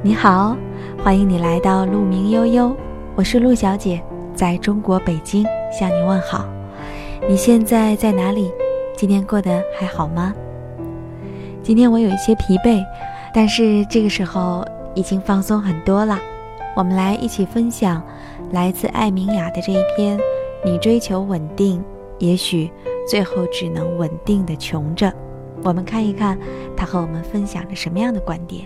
你好，欢迎你来到鹿鸣悠悠，我是鹿小姐，在中国北京向你问好。你现在在哪里？今天过得还好吗？今天我有一些疲惫，但是这个时候已经放松很多了。我们来一起分享来自艾明雅的这一篇：你追求稳定，也许最后只能稳定的穷着。我们看一看他和我们分享着什么样的观点。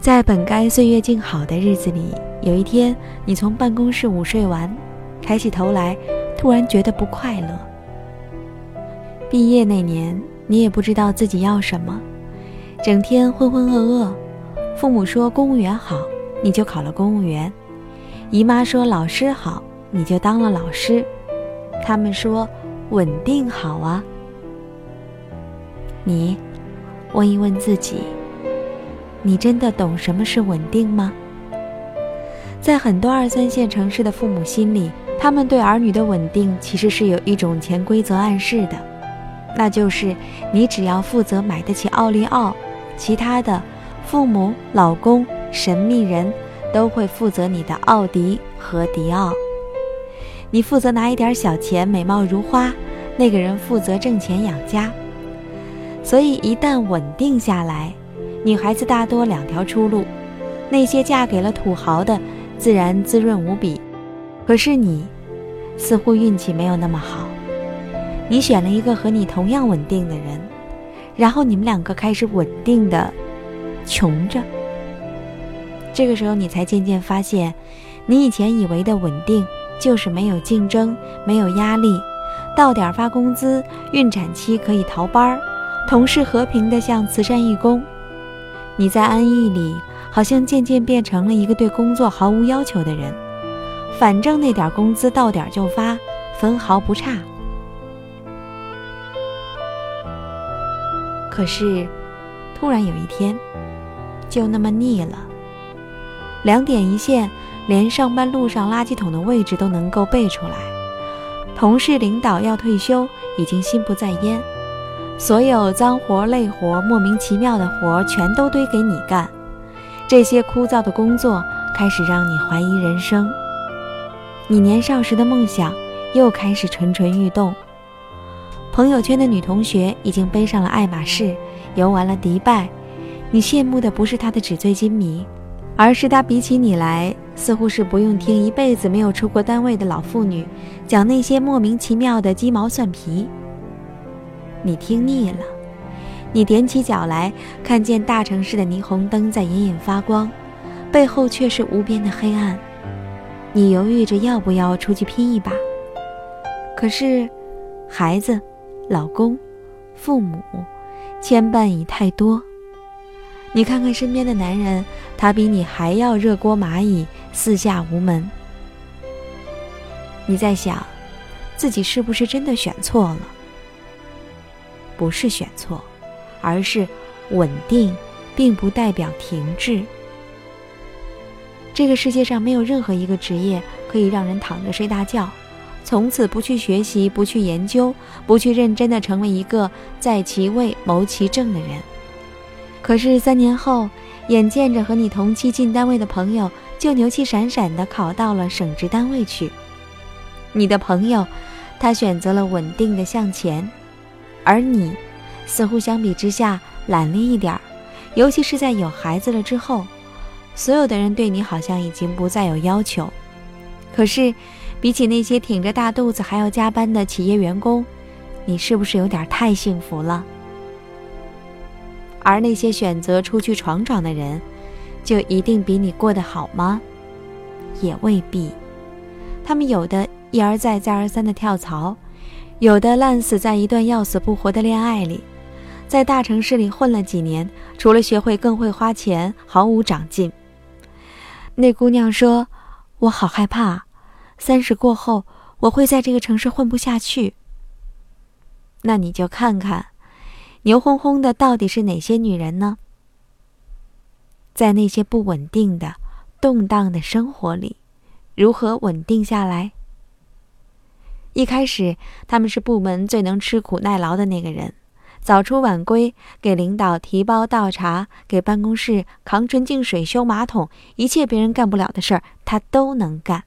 在本该岁月静好的日子里，有一天，你从办公室午睡完，抬起头来，突然觉得不快乐。毕业那年，你也不知道自己要什么，整天浑浑噩噩。父母说公务员好，你就考了公务员；姨妈说老师好，你就当了老师。他们说稳定好啊。你问一问自己。你真的懂什么是稳定吗？在很多二三线城市的父母心里，他们对儿女的稳定其实是有一种潜规则暗示的，那就是你只要负责买得起奥利奥，其他的父母、老公、神秘人都会负责你的奥迪和迪奥。你负责拿一点小钱，美貌如花，那个人负责挣钱养家。所以一旦稳定下来，女孩子大多两条出路，那些嫁给了土豪的，自然滋润无比。可是你，似乎运气没有那么好。你选了一个和你同样稳定的人，然后你们两个开始稳定的穷着。这个时候，你才渐渐发现，你以前以为的稳定，就是没有竞争，没有压力，到点发工资，孕产期可以逃班儿，同事和平的像慈善义工。你在安逸里，好像渐渐变成了一个对工作毫无要求的人，反正那点工资到点就发，分毫不差。可是，突然有一天，就那么腻了。两点一线，连上班路上垃圾桶的位置都能够背出来。同事领导要退休，已经心不在焉。所有脏活累活、莫名其妙的活全都堆给你干，这些枯燥的工作开始让你怀疑人生。你年少时的梦想又开始蠢蠢欲动。朋友圈的女同学已经背上了爱马仕，游完了迪拜。你羡慕的不是她的纸醉金迷，而是她比起你来，似乎是不用听一辈子没有出过单位的老妇女讲那些莫名其妙的鸡毛蒜皮。你听腻了，你踮起脚来，看见大城市的霓虹灯在隐隐发光，背后却是无边的黑暗。你犹豫着要不要出去拼一把，可是，孩子、老公、父母，牵绊已太多。你看看身边的男人，他比你还要热锅蚂蚁，四下无门。你在想，自己是不是真的选错了？不是选错，而是稳定，并不代表停滞。这个世界上没有任何一个职业可以让人躺着睡大觉，从此不去学习、不去研究、不去认真的成为一个在其位谋其政的人。可是三年后，眼见着和你同期进单位的朋友就牛气闪闪的考到了省直单位去，你的朋友，他选择了稳定的向前。而你，似乎相比之下懒了一点儿，尤其是在有孩子了之后，所有的人对你好像已经不再有要求。可是，比起那些挺着大肚子还要加班的企业员工，你是不是有点太幸福了？而那些选择出去闯闯的人，就一定比你过得好吗？也未必。他们有的一而再、再而三的跳槽。有的烂死在一段要死不活的恋爱里，在大城市里混了几年，除了学会更会花钱，毫无长进。那姑娘说：“我好害怕，三十过后我会在这个城市混不下去。”那你就看看，牛哄哄的到底是哪些女人呢？在那些不稳定的、动荡的生活里，如何稳定下来？一开始，他们是部门最能吃苦耐劳的那个人，早出晚归，给领导提包倒茶，给办公室扛纯净水、修马桶，一切别人干不了的事儿，他都能干。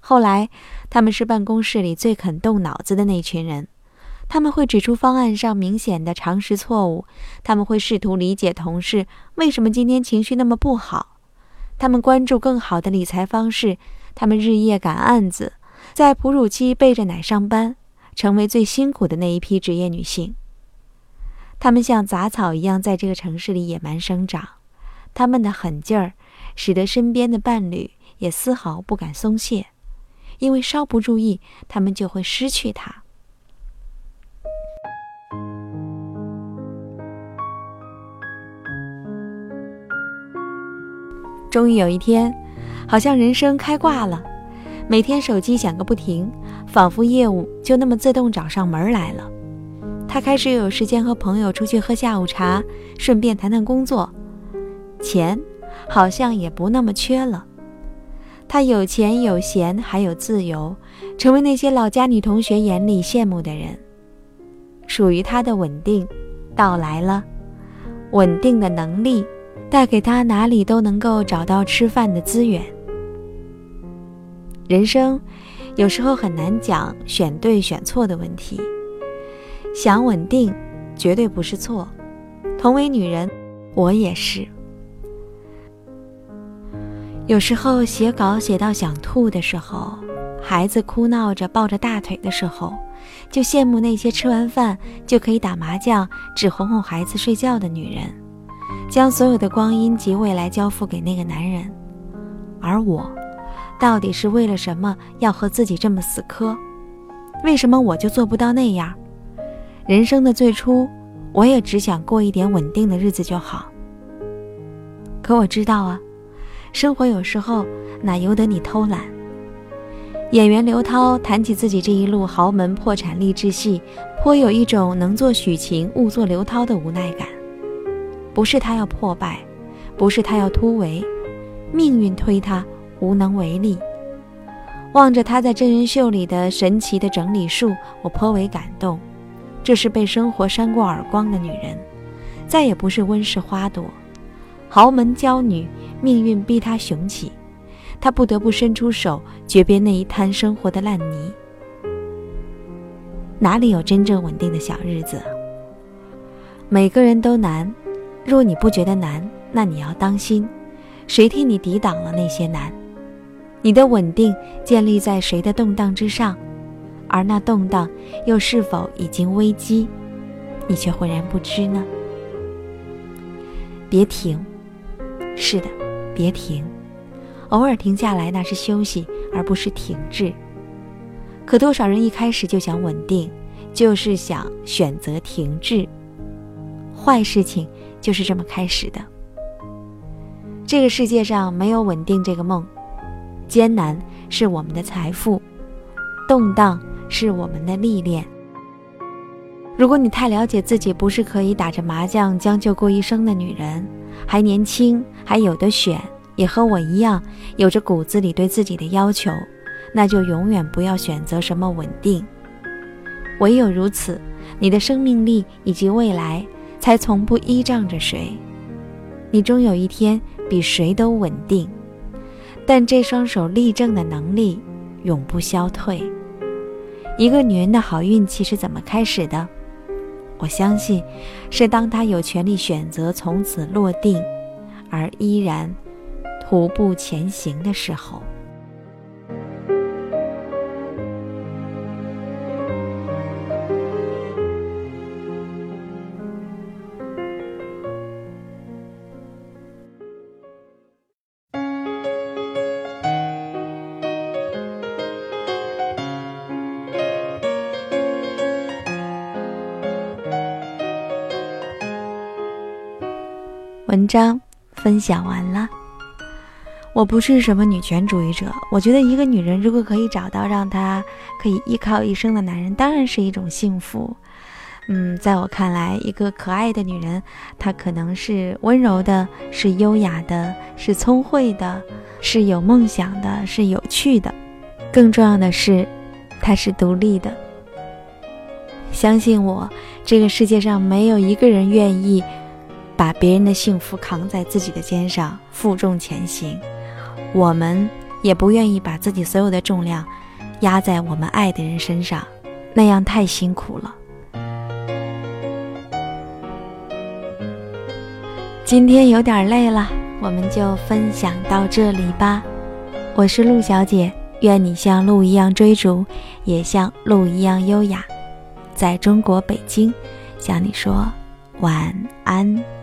后来，他们是办公室里最肯动脑子的那群人。他们会指出方案上明显的常识错误，他们会试图理解同事为什么今天情绪那么不好，他们关注更好的理财方式，他们日夜赶案子，在哺乳期背着奶上班，成为最辛苦的那一批职业女性。她们像杂草一样在这个城市里野蛮生长，她们的狠劲儿使得身边的伴侣也丝毫不敢松懈，因为稍不注意，他们就会失去他。终于有一天，好像人生开挂了，每天手机响个不停，仿佛业务就那么自动找上门来了。他开始有时间和朋友出去喝下午茶，顺便谈谈工作，钱好像也不那么缺了。他有钱有闲还有自由，成为那些老家女同学眼里羡慕的人。属于他的稳定到来了，稳定的能力。带给他哪里都能够找到吃饭的资源。人生有时候很难讲选对选错的问题，想稳定绝对不是错。同为女人，我也是。有时候写稿写到想吐的时候，孩子哭闹着抱着大腿的时候，就羡慕那些吃完饭就可以打麻将、只哄哄孩子睡觉的女人。将所有的光阴及未来交付给那个男人，而我，到底是为了什么要和自己这么死磕？为什么我就做不到那样？人生的最初，我也只想过一点稳定的日子就好。可我知道啊，生活有时候哪由得你偷懒。演员刘涛谈起自己这一路豪门破产励志戏，颇有一种能做许晴勿做刘涛的无奈感。不是他要破败，不是他要突围，命运推他无能为力。望着他在真人秀里的神奇的整理术，我颇为感动。这是被生活扇过耳光的女人，再也不是温室花朵，豪门娇女。命运逼她雄起，她不得不伸出手诀别那一滩生活的烂泥。哪里有真正稳定的小日子？每个人都难。若你不觉得难，那你要当心，谁替你抵挡了那些难？你的稳定建立在谁的动荡之上？而那动荡又是否已经危机？你却浑然不知呢？别停，是的，别停，偶尔停下来那是休息，而不是停滞。可多少人一开始就想稳定，就是想选择停滞，坏事情。就是这么开始的。这个世界上没有稳定这个梦，艰难是我们的财富，动荡是我们的历练。如果你太了解自己，不是可以打着麻将将就过一生的女人，还年轻，还有的选，也和我一样有着骨子里对自己的要求，那就永远不要选择什么稳定。唯有如此，你的生命力以及未来。才从不依仗着谁，你终有一天比谁都稳定，但这双手立正的能力永不消退。一个女人的好运气是怎么开始的？我相信，是当她有权利选择从此落定，而依然徒步前行的时候。文章分享完了。我不是什么女权主义者，我觉得一个女人如果可以找到让她可以依靠一生的男人，当然是一种幸福。嗯，在我看来，一个可爱的女人，她可能是温柔的，是优雅的，是聪慧的，是有梦想的，是有趣的。更重要的是，她是独立的。相信我，这个世界上没有一个人愿意把别人的幸福扛在自己的肩上，负重前行。我们也不愿意把自己所有的重量压在我们爱的人身上，那样太辛苦了。今天有点累了，我们就分享到这里吧。我是陆小姐，愿你像鹿一样追逐，也像鹿一样优雅。在中国北京，向你说晚安。